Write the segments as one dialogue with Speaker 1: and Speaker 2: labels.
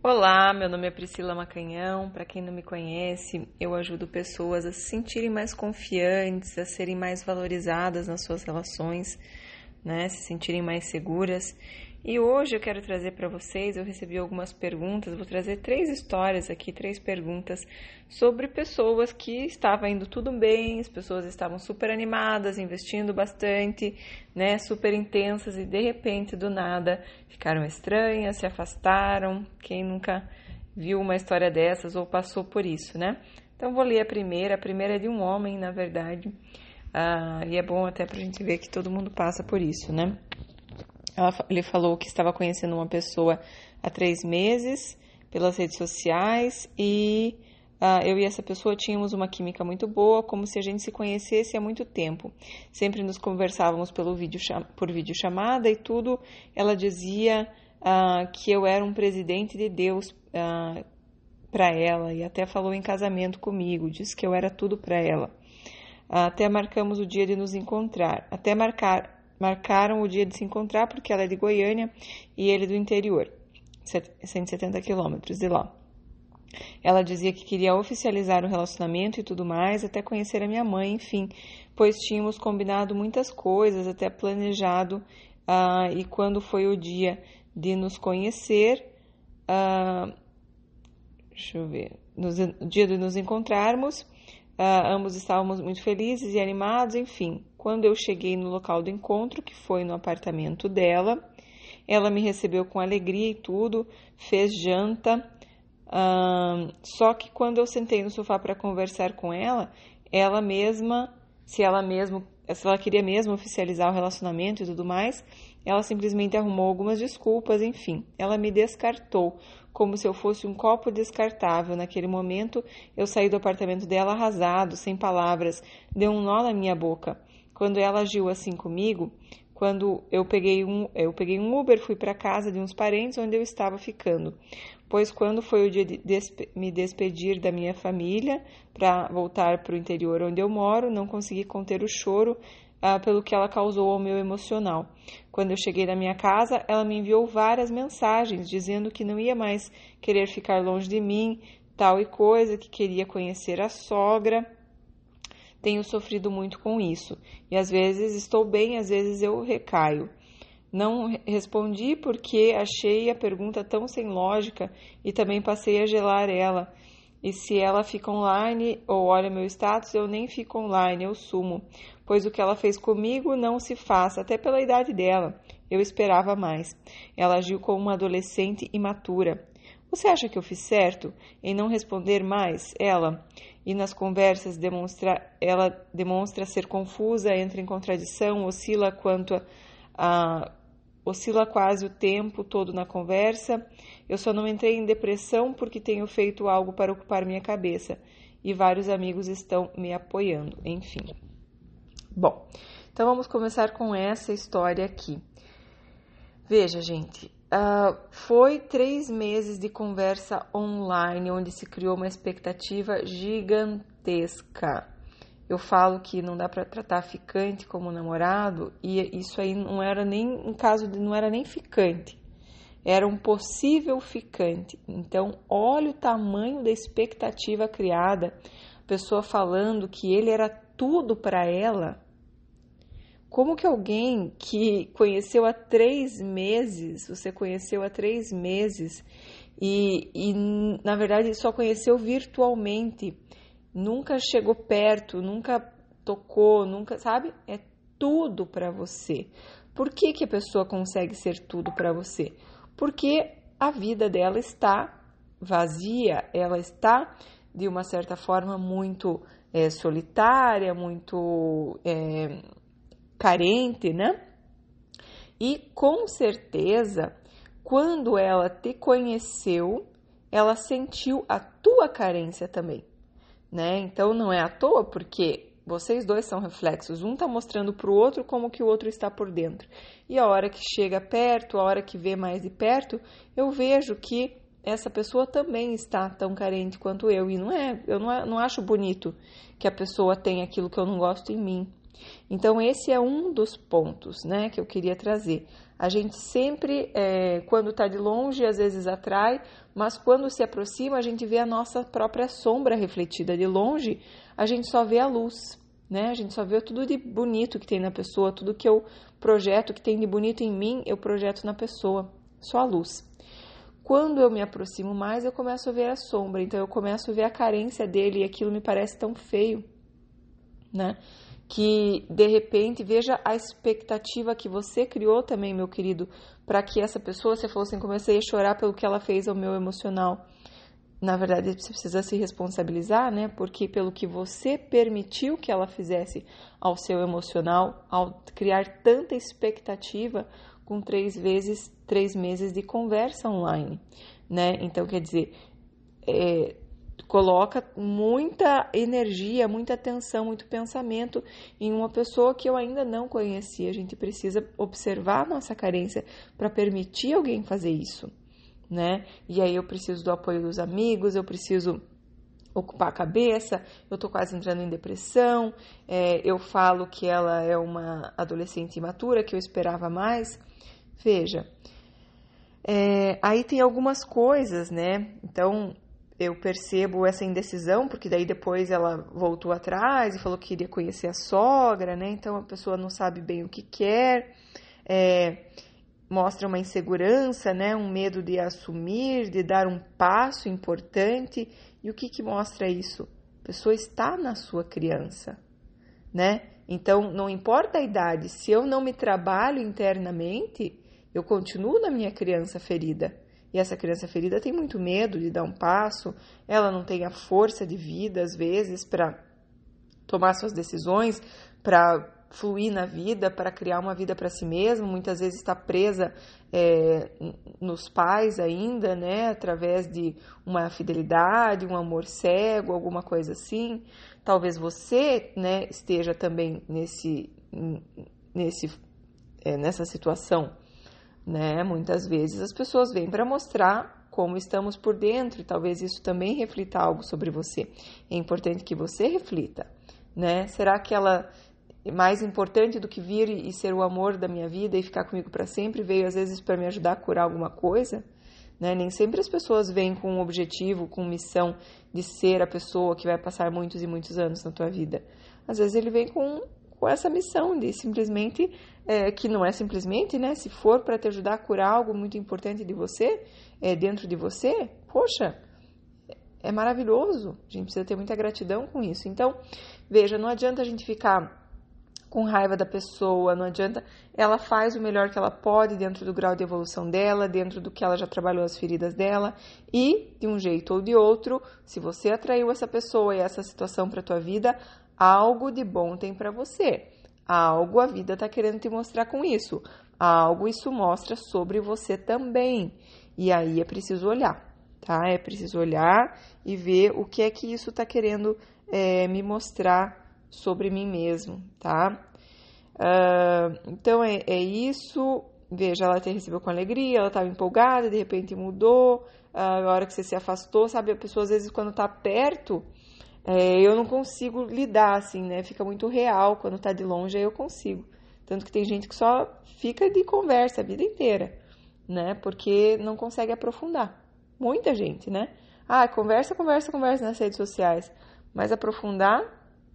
Speaker 1: Olá, meu nome é Priscila Macanhão. Para quem não me conhece, eu ajudo pessoas a se sentirem mais confiantes, a serem mais valorizadas nas suas relações, né? Se sentirem mais seguras. E hoje eu quero trazer para vocês, eu recebi algumas perguntas, vou trazer três histórias aqui, três perguntas sobre pessoas que estavam indo tudo bem, as pessoas estavam super animadas, investindo bastante, né, super intensas e de repente do nada ficaram estranhas, se afastaram. Quem nunca viu uma história dessas ou passou por isso, né? Então vou ler a primeira, a primeira é de um homem, na verdade. Ah, e é bom até para a gente ver que todo mundo passa por isso, né? Ela, ele falou que estava conhecendo uma pessoa há três meses pelas redes sociais e uh, eu e essa pessoa tínhamos uma química muito boa, como se a gente se conhecesse há muito tempo. Sempre nos conversávamos pelo vídeo, por videochamada e tudo. Ela dizia uh, que eu era um presidente de Deus uh, para ela e até falou em casamento comigo, disse que eu era tudo para ela. Até marcamos o dia de nos encontrar. Até marcar marcaram o dia de se encontrar porque ela é de Goiânia e ele do interior, 170 quilômetros de lá. Ela dizia que queria oficializar o relacionamento e tudo mais, até conhecer a minha mãe, enfim, pois tínhamos combinado muitas coisas, até planejado, uh, e quando foi o dia de nos conhecer, uh, deixa eu ver, no dia de nos encontrarmos, uh, ambos estávamos muito felizes e animados, enfim, quando eu cheguei no local do encontro, que foi no apartamento dela, ela me recebeu com alegria e tudo, fez janta. só que quando eu sentei no sofá para conversar com ela, ela mesma, se ela mesma, se ela queria mesmo oficializar o relacionamento e tudo mais, ela simplesmente arrumou algumas desculpas, enfim, ela me descartou como se eu fosse um copo descartável. Naquele momento, eu saí do apartamento dela arrasado, sem palavras, deu um nó na minha boca quando ela agiu assim comigo, quando eu peguei um, eu peguei um Uber, fui para casa de uns parentes onde eu estava ficando. Pois quando foi o dia de despe me despedir da minha família para voltar para o interior onde eu moro, não consegui conter o choro ah, pelo que ela causou ao meu emocional. Quando eu cheguei na minha casa, ela me enviou várias mensagens dizendo que não ia mais querer ficar longe de mim, tal e coisa, que queria conhecer a sogra tenho sofrido muito com isso. E às vezes estou bem, às vezes eu recaio. Não respondi porque achei a pergunta tão sem lógica e também passei a gelar ela. E se ela fica online ou olha meu status, eu nem fico online, eu sumo. Pois o que ela fez comigo não se faz, até pela idade dela. Eu esperava mais. Ela agiu como uma adolescente imatura. Você acha que eu fiz certo em não responder mais? Ela. E nas conversas demonstra, ela demonstra ser confusa, entra em contradição, oscila quanto a, a oscila quase o tempo todo na conversa. Eu só não entrei em depressão porque tenho feito algo para ocupar minha cabeça e vários amigos estão me apoiando. Enfim. Bom, então vamos começar com essa história aqui. Veja, gente, Uh, foi três meses de conversa online, onde se criou uma expectativa gigantesca. Eu falo que não dá para tratar ficante como namorado, e isso aí não era nem um caso de não era nem ficante, era um possível ficante. Então, olha o tamanho da expectativa criada, pessoa falando que ele era tudo para ela como que alguém que conheceu há três meses, você conheceu há três meses e, e na verdade só conheceu virtualmente, nunca chegou perto, nunca tocou, nunca, sabe? É tudo para você. Por que, que a pessoa consegue ser tudo para você? Porque a vida dela está vazia, ela está de uma certa forma muito é, solitária, muito é, carente, né? E com certeza, quando ela te conheceu, ela sentiu a tua carência também, né? Então não é à toa porque vocês dois são reflexos, um está mostrando para o outro como que o outro está por dentro. E a hora que chega perto, a hora que vê mais de perto, eu vejo que essa pessoa também está tão carente quanto eu. E não é, eu não, não acho bonito que a pessoa tenha aquilo que eu não gosto em mim. Então, esse é um dos pontos né, que eu queria trazer. A gente sempre, é, quando está de longe, às vezes atrai, mas quando se aproxima, a gente vê a nossa própria sombra refletida. De longe, a gente só vê a luz, né? A gente só vê tudo de bonito que tem na pessoa, tudo que eu projeto que tem de bonito em mim, eu projeto na pessoa, só a luz. Quando eu me aproximo mais, eu começo a ver a sombra, então eu começo a ver a carência dele e aquilo me parece tão feio, né? Que de repente veja a expectativa que você criou também, meu querido, para que essa pessoa, se fosse assim, comecei a chorar pelo que ela fez ao meu emocional. Na verdade, você precisa se responsabilizar, né? Porque pelo que você permitiu que ela fizesse ao seu emocional, ao criar tanta expectativa, com três vezes, três meses de conversa online, né? Então, quer dizer, é, coloca muita energia, muita atenção, muito pensamento em uma pessoa que eu ainda não conhecia. A gente precisa observar nossa carência para permitir alguém fazer isso, né? E aí eu preciso do apoio dos amigos, eu preciso ocupar a cabeça, eu tô quase entrando em depressão, é, eu falo que ela é uma adolescente imatura, que eu esperava mais. Veja, é, aí tem algumas coisas, né? Então eu percebo essa indecisão, porque daí depois ela voltou atrás e falou que queria conhecer a sogra, né? Então a pessoa não sabe bem o que quer, é, mostra uma insegurança, né? Um medo de assumir, de dar um passo importante. E o que, que mostra isso? A pessoa está na sua criança, né? Então não importa a idade, se eu não me trabalho internamente, eu continuo na minha criança ferida. E essa criança ferida tem muito medo de dar um passo, ela não tem a força de vida, às vezes, para tomar suas decisões, para fluir na vida, para criar uma vida para si mesma, muitas vezes está presa é, nos pais ainda, né, através de uma fidelidade, um amor cego, alguma coisa assim. Talvez você, né, esteja também nesse, nesse, é, nessa situação né? Muitas vezes as pessoas vêm para mostrar como estamos por dentro, e talvez isso também reflita algo sobre você. É importante que você reflita, né? Será que ela é mais importante do que vir e ser o amor da minha vida e ficar comigo para sempre, veio às vezes para me ajudar a curar alguma coisa? Né? Nem sempre as pessoas vêm com um objetivo, com missão de ser a pessoa que vai passar muitos e muitos anos na tua vida. Às vezes ele vem com com essa missão de simplesmente, é, que não é simplesmente, né? Se for para te ajudar a curar algo muito importante de você, é, dentro de você, poxa, é maravilhoso. A gente precisa ter muita gratidão com isso. Então, veja, não adianta a gente ficar com raiva da pessoa, não adianta. Ela faz o melhor que ela pode dentro do grau de evolução dela, dentro do que ela já trabalhou as feridas dela, e de um jeito ou de outro, se você atraiu essa pessoa e essa situação para tua vida, Algo de bom tem para você. Algo a vida está querendo te mostrar com isso. Algo isso mostra sobre você também. E aí é preciso olhar, tá? É preciso olhar e ver o que é que isso está querendo é, me mostrar sobre mim mesmo, tá? Uh, então é, é, isso. Veja, ela te recebeu com alegria, ela estava empolgada, de repente mudou. Uh, a hora que você se afastou, sabe? A pessoa às vezes quando está perto é, eu não consigo lidar assim, né? Fica muito real quando tá de longe, aí eu consigo. Tanto que tem gente que só fica de conversa a vida inteira, né? Porque não consegue aprofundar. Muita gente, né? Ah, conversa, conversa, conversa nas redes sociais. Mas aprofundar,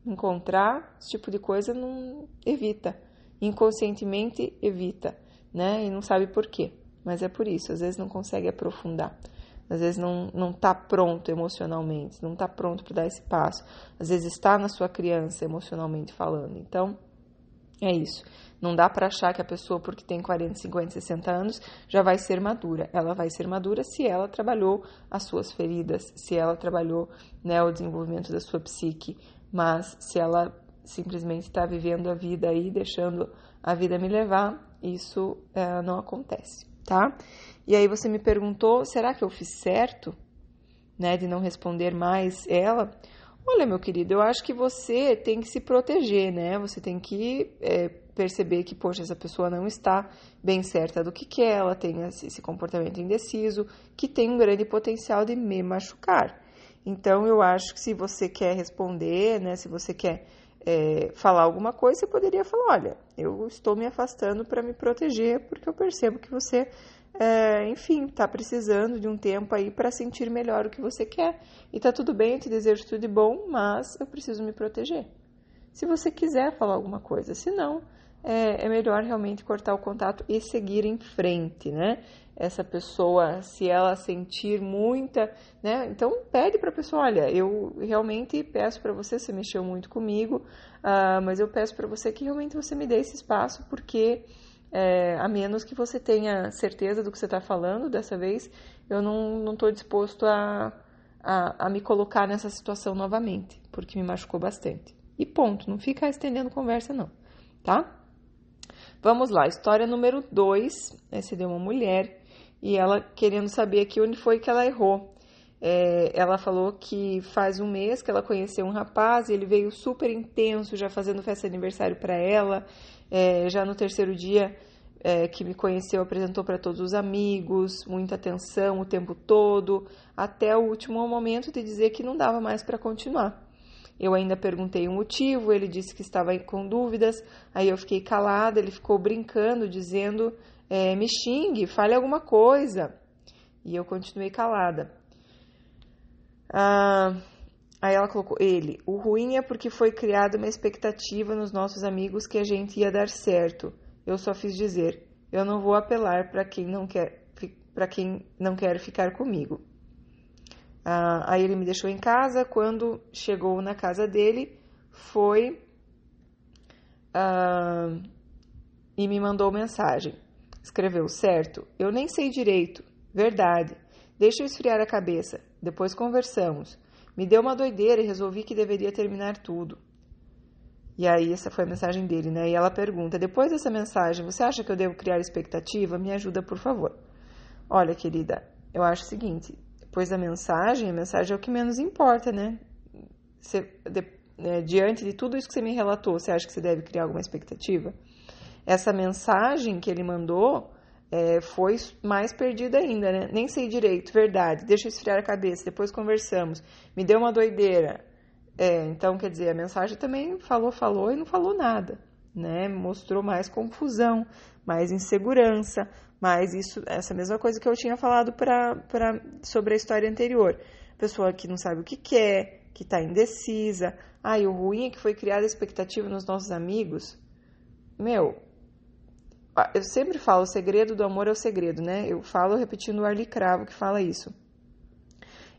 Speaker 1: encontrar, esse tipo de coisa não evita. Inconscientemente evita, né? E não sabe por quê. Mas é por isso, às vezes não consegue aprofundar às vezes não não está pronto emocionalmente, não está pronto para dar esse passo, às vezes está na sua criança emocionalmente falando. Então, é isso. Não dá para achar que a pessoa, porque tem 40, 50, 60 anos, já vai ser madura. Ela vai ser madura se ela trabalhou as suas feridas, se ela trabalhou né, o desenvolvimento da sua psique. Mas se ela simplesmente está vivendo a vida aí, deixando a vida me levar, isso é, não acontece, tá? E aí você me perguntou, será que eu fiz certo, né, de não responder mais ela? Olha, meu querido, eu acho que você tem que se proteger, né? Você tem que é, perceber que, poxa, essa pessoa não está bem certa do que quer, ela tem esse comportamento indeciso, que tem um grande potencial de me machucar. Então, eu acho que se você quer responder, né, se você quer é, falar alguma coisa, você poderia falar: olha, eu estou me afastando para me proteger porque eu percebo que você, é, enfim, está precisando de um tempo aí para sentir melhor o que você quer. E tá tudo bem, eu te desejo tudo de bom, mas eu preciso me proteger. Se você quiser falar alguma coisa, se não, é, é melhor realmente cortar o contato e seguir em frente, né? essa pessoa, se ela sentir muita, né? Então pede para a pessoa, olha, eu realmente peço para você, você mexeu muito comigo, uh, mas eu peço para você que realmente você me dê esse espaço, porque é, a menos que você tenha certeza do que você está falando, dessa vez eu não estou disposto a, a, a me colocar nessa situação novamente, porque me machucou bastante. E ponto, não fica estendendo conversa não, tá? Vamos lá, história número 2. Essa de uma mulher e ela querendo saber aqui onde foi que ela errou. É, ela falou que faz um mês que ela conheceu um rapaz, ele veio super intenso, já fazendo festa de aniversário para ela. É, já no terceiro dia é, que me conheceu, apresentou para todos os amigos, muita atenção o tempo todo, até o último momento de dizer que não dava mais para continuar. Eu ainda perguntei o motivo, ele disse que estava com dúvidas, aí eu fiquei calada, ele ficou brincando, dizendo é, me xingue, fale alguma coisa. E eu continuei calada. Ah, aí ela colocou: ele, o ruim é porque foi criada uma expectativa nos nossos amigos que a gente ia dar certo. Eu só fiz dizer: eu não vou apelar para quem não quer para quem não quer ficar comigo. Ah, aí ele me deixou em casa. Quando chegou na casa dele, foi ah, e me mandou mensagem. Escreveu, certo, eu nem sei direito. Verdade. Deixa eu esfriar a cabeça. Depois conversamos. Me deu uma doideira e resolvi que deveria terminar tudo. E aí, essa foi a mensagem dele, né? E ela pergunta: depois dessa mensagem, você acha que eu devo criar expectativa? Me ajuda, por favor. Olha, querida, eu acho o seguinte: depois da mensagem, a mensagem é o que menos importa, né? Você, de, é, diante de tudo isso que você me relatou, você acha que você deve criar alguma expectativa? essa mensagem que ele mandou é, foi mais perdida ainda, né? Nem sei direito, verdade. Deixa eu esfriar a cabeça, depois conversamos. Me deu uma doideira. É, então, quer dizer, a mensagem também falou, falou e não falou nada, né? Mostrou mais confusão, mais insegurança, mais isso, essa mesma coisa que eu tinha falado pra, pra, sobre a história anterior. Pessoa que não sabe o que quer, que está indecisa. Ah, e o ruim é que foi criada expectativa nos nossos amigos. Meu, eu sempre falo, o segredo do amor é o segredo, né? Eu falo repetindo o Arli Cravo que fala isso.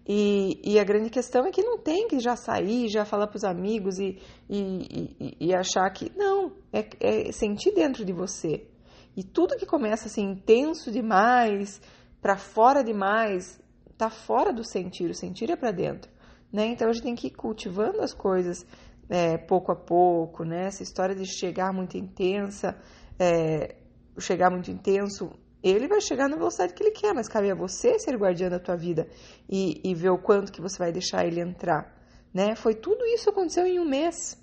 Speaker 1: E, e, a grande questão é que não tem que já sair, já falar para os amigos e, e, e, achar que. Não, é, é, sentir dentro de você. E tudo que começa assim intenso demais, para fora demais, tá fora do sentir. O sentir é para dentro. Né? Então a gente tem que ir cultivando as coisas é, pouco a pouco, né? Essa história de chegar muito intensa. É, chegar muito intenso, ele vai chegar na velocidade que ele quer, mas cabe a você ser guardiã da tua vida e, e ver o quanto que você vai deixar ele entrar, né? Foi tudo isso aconteceu em um mês,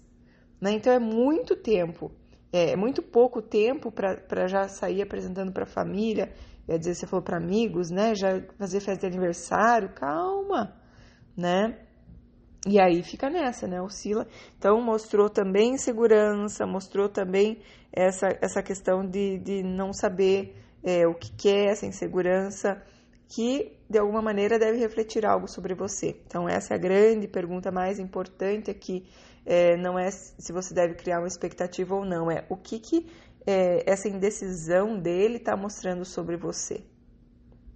Speaker 1: né? Então é muito tempo, é muito pouco tempo para já sair apresentando para a família, quer dizer, você falou para amigos, né? Já fazer festa de aniversário, calma, né? E aí fica nessa, né? Oscila. Então mostrou também insegurança, mostrou também essa, essa questão de, de não saber é, o que quer, essa insegurança, que de alguma maneira deve refletir algo sobre você. Então, essa é a grande pergunta mais importante aqui. É, não é se você deve criar uma expectativa ou não, é o que, que é, essa indecisão dele está mostrando sobre você,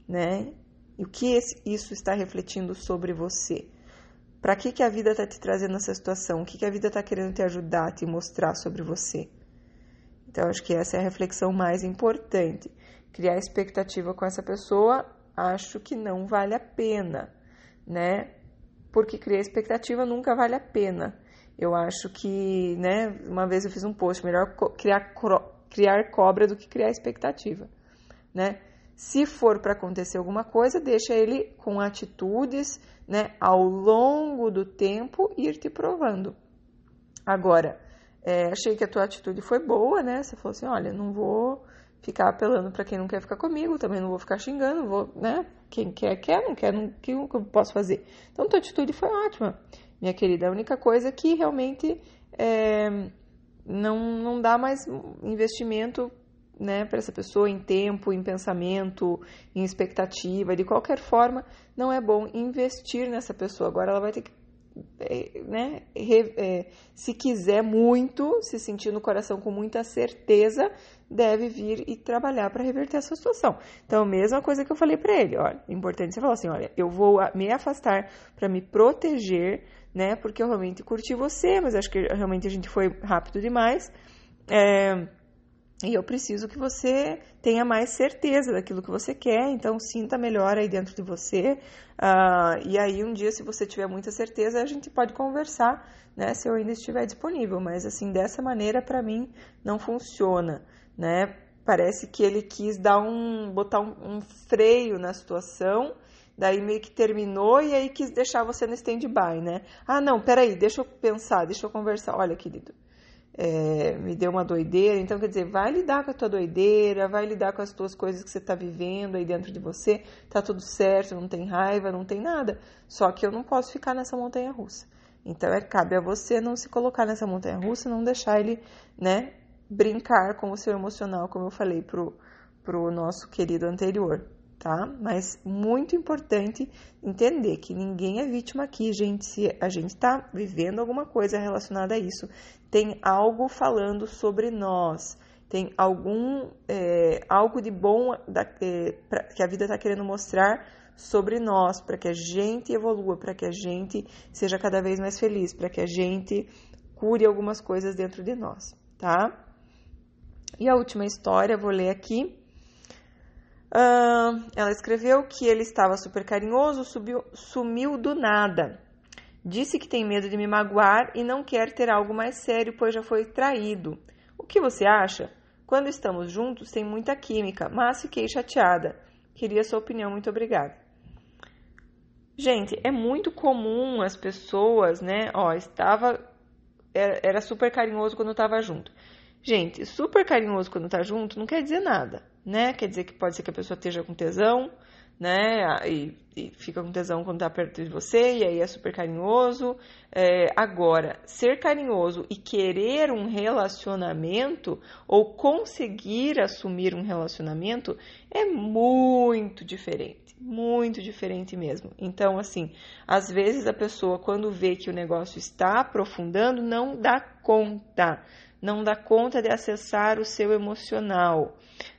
Speaker 1: né? E o que esse, isso está refletindo sobre você? Para que, que a vida está te trazendo essa situação? O que, que a vida está querendo te ajudar, te mostrar sobre você? Então, acho que essa é a reflexão mais importante. Criar expectativa com essa pessoa, acho que não vale a pena, né? Porque criar expectativa nunca vale a pena. Eu acho que, né? Uma vez eu fiz um post, melhor criar, criar cobra do que criar expectativa, né? Se for para acontecer alguma coisa, deixa ele com atitudes, né, ao longo do tempo ir te provando. Agora, é, achei que a tua atitude foi boa, né? Você falou assim, olha, não vou ficar apelando para quem não quer ficar comigo, também não vou ficar xingando, vou, né? Quem quer, quer, não quer, não, que, eu posso fazer? Então, tua atitude foi ótima, minha querida. A única coisa que realmente é, não, não dá mais investimento né, para essa pessoa em tempo, em pensamento, em expectativa. De qualquer forma, não é bom investir nessa pessoa. Agora ela vai ter que, é, né, é, se quiser muito, se sentir no coração com muita certeza, deve vir e trabalhar para reverter essa situação. Então, mesma coisa que eu falei para ele, olha, é importante você falar assim, olha, eu vou me afastar para me proteger, né, porque eu realmente curti você, mas acho que realmente a gente foi rápido demais. É, e eu preciso que você tenha mais certeza daquilo que você quer, então sinta melhor aí dentro de você. Uh, e aí, um dia, se você tiver muita certeza, a gente pode conversar, né? Se eu ainda estiver disponível. Mas, assim, dessa maneira, para mim, não funciona, né? Parece que ele quis dar um, botar um, um freio na situação daí meio que terminou e aí quis deixar você no stand-by, né? Ah, não, peraí, deixa eu pensar, deixa eu conversar. Olha, querido, é, me deu uma doideira. Então, quer dizer, vai lidar com a tua doideira, vai lidar com as tuas coisas que você está vivendo aí dentro de você. Tá tudo certo, não tem raiva, não tem nada. Só que eu não posso ficar nessa montanha russa. Então, é, cabe a você não se colocar nessa montanha russa, não deixar ele, né, brincar com o seu emocional, como eu falei pro, pro nosso querido anterior tá? Mas muito importante entender que ninguém é vítima aqui, gente. Se a gente está vivendo alguma coisa relacionada a isso, tem algo falando sobre nós, tem algum é, algo de bom da, é, pra, que a vida está querendo mostrar sobre nós, para que a gente evolua, para que a gente seja cada vez mais feliz, para que a gente cure algumas coisas dentro de nós, tá? E a última história, vou ler aqui Uh, ela escreveu que ele estava super carinhoso, subiu, sumiu do nada. Disse que tem medo de me magoar e não quer ter algo mais sério, pois já foi traído. O que você acha? Quando estamos juntos, tem muita química, mas fiquei chateada. Queria sua opinião, muito obrigada. Gente, é muito comum as pessoas, né? Ó, estava. Era, era super carinhoso quando estava junto. Gente, super carinhoso quando tá junto não quer dizer nada né? Quer dizer que pode ser que a pessoa esteja com tesão, né? E, e fica com tesão quando tá perto de você, e aí é super carinhoso. É, agora, ser carinhoso e querer um relacionamento ou conseguir assumir um relacionamento é muito diferente, muito diferente mesmo. Então, assim, às vezes a pessoa, quando vê que o negócio está aprofundando, não dá conta não dá conta de acessar o seu emocional,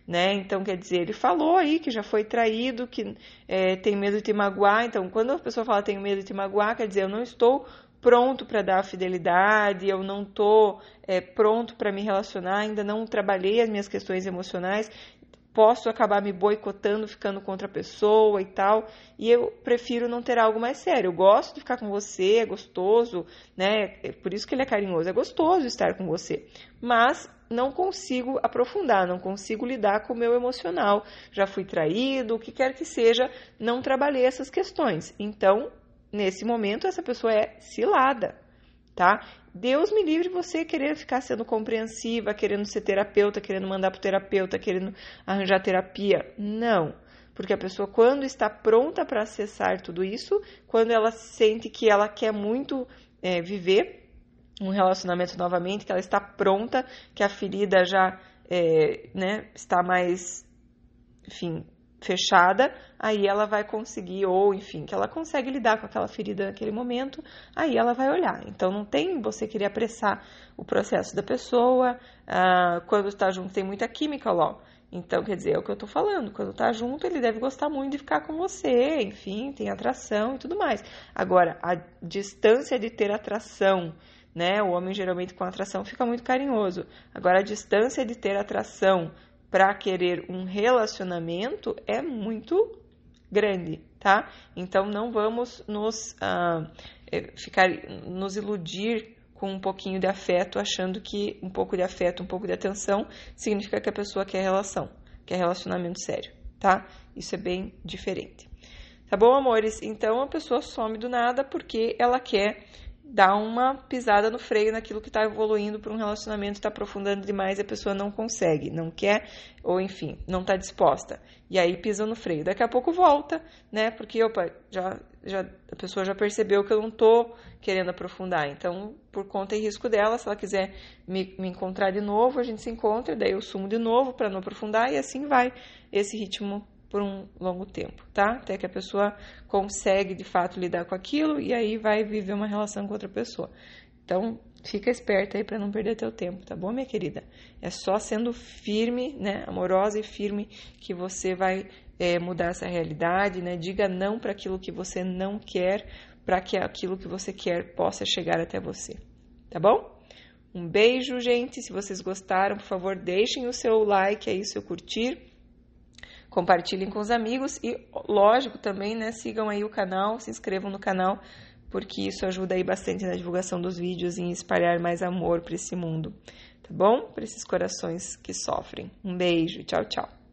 Speaker 1: né? Então, quer dizer, ele falou aí que já foi traído, que é, tem medo de te magoar. Então, quando a pessoa fala tenho medo de te magoar, quer dizer, eu não estou pronto para dar fidelidade, eu não estou é, pronto para me relacionar, ainda não trabalhei as minhas questões emocionais, posso acabar me boicotando, ficando contra a pessoa e tal. E eu prefiro não ter algo mais sério. Eu gosto de ficar com você, é gostoso, né? É por isso que ele é carinhoso, é gostoso estar com você. Mas não consigo aprofundar, não consigo lidar com o meu emocional. Já fui traído, o que quer que seja, não trabalhei essas questões. Então, nesse momento, essa pessoa é cilada, tá? Deus me livre você querer ficar sendo compreensiva, querendo ser terapeuta, querendo mandar para o terapeuta, querendo arranjar terapia. Não. Porque a pessoa, quando está pronta para acessar tudo isso, quando ela sente que ela quer muito é, viver um relacionamento novamente, que ela está pronta, que a ferida já é, né, está mais, enfim, fechada, aí ela vai conseguir, ou enfim, que ela consegue lidar com aquela ferida naquele momento, aí ela vai olhar. Então não tem você querer apressar o processo da pessoa, ah, quando está junto tem muita química lá. Então, quer dizer, é o que eu tô falando. Quando tá junto, ele deve gostar muito de ficar com você, enfim, tem atração e tudo mais. Agora, a distância de ter atração, né? O homem geralmente com atração fica muito carinhoso. Agora, a distância de ter atração para querer um relacionamento é muito grande, tá? Então não vamos nos ah, é, ficar nos iludir com um pouquinho de afeto, achando que um pouco de afeto, um pouco de atenção significa que a pessoa quer relação, quer relacionamento sério, tá? Isso é bem diferente. Tá bom, amores? Então a pessoa some do nada porque ela quer dá uma pisada no freio naquilo que está evoluindo para um relacionamento, está aprofundando demais e a pessoa não consegue, não quer, ou enfim, não está disposta. E aí pisa no freio. Daqui a pouco volta, né? Porque, opa, já, já, a pessoa já percebeu que eu não estou querendo aprofundar. Então, por conta e risco dela, se ela quiser me, me encontrar de novo, a gente se encontra, daí eu sumo de novo para não aprofundar e assim vai esse ritmo por um longo tempo, tá? Até que a pessoa consegue de fato lidar com aquilo e aí vai viver uma relação com outra pessoa. Então, fica esperta aí para não perder teu tempo, tá bom, minha querida? É só sendo firme, né, amorosa e firme que você vai é, mudar essa realidade, né? Diga não para aquilo que você não quer, para que aquilo que você quer possa chegar até você, tá bom? Um beijo, gente. Se vocês gostaram, por favor, deixem o seu like aí, o seu curtir compartilhem com os amigos e, lógico, também, né, sigam aí o canal, se inscrevam no canal, porque isso ajuda aí bastante na divulgação dos vídeos e em espalhar mais amor para esse mundo, tá bom? Para esses corações que sofrem. Um beijo, tchau, tchau.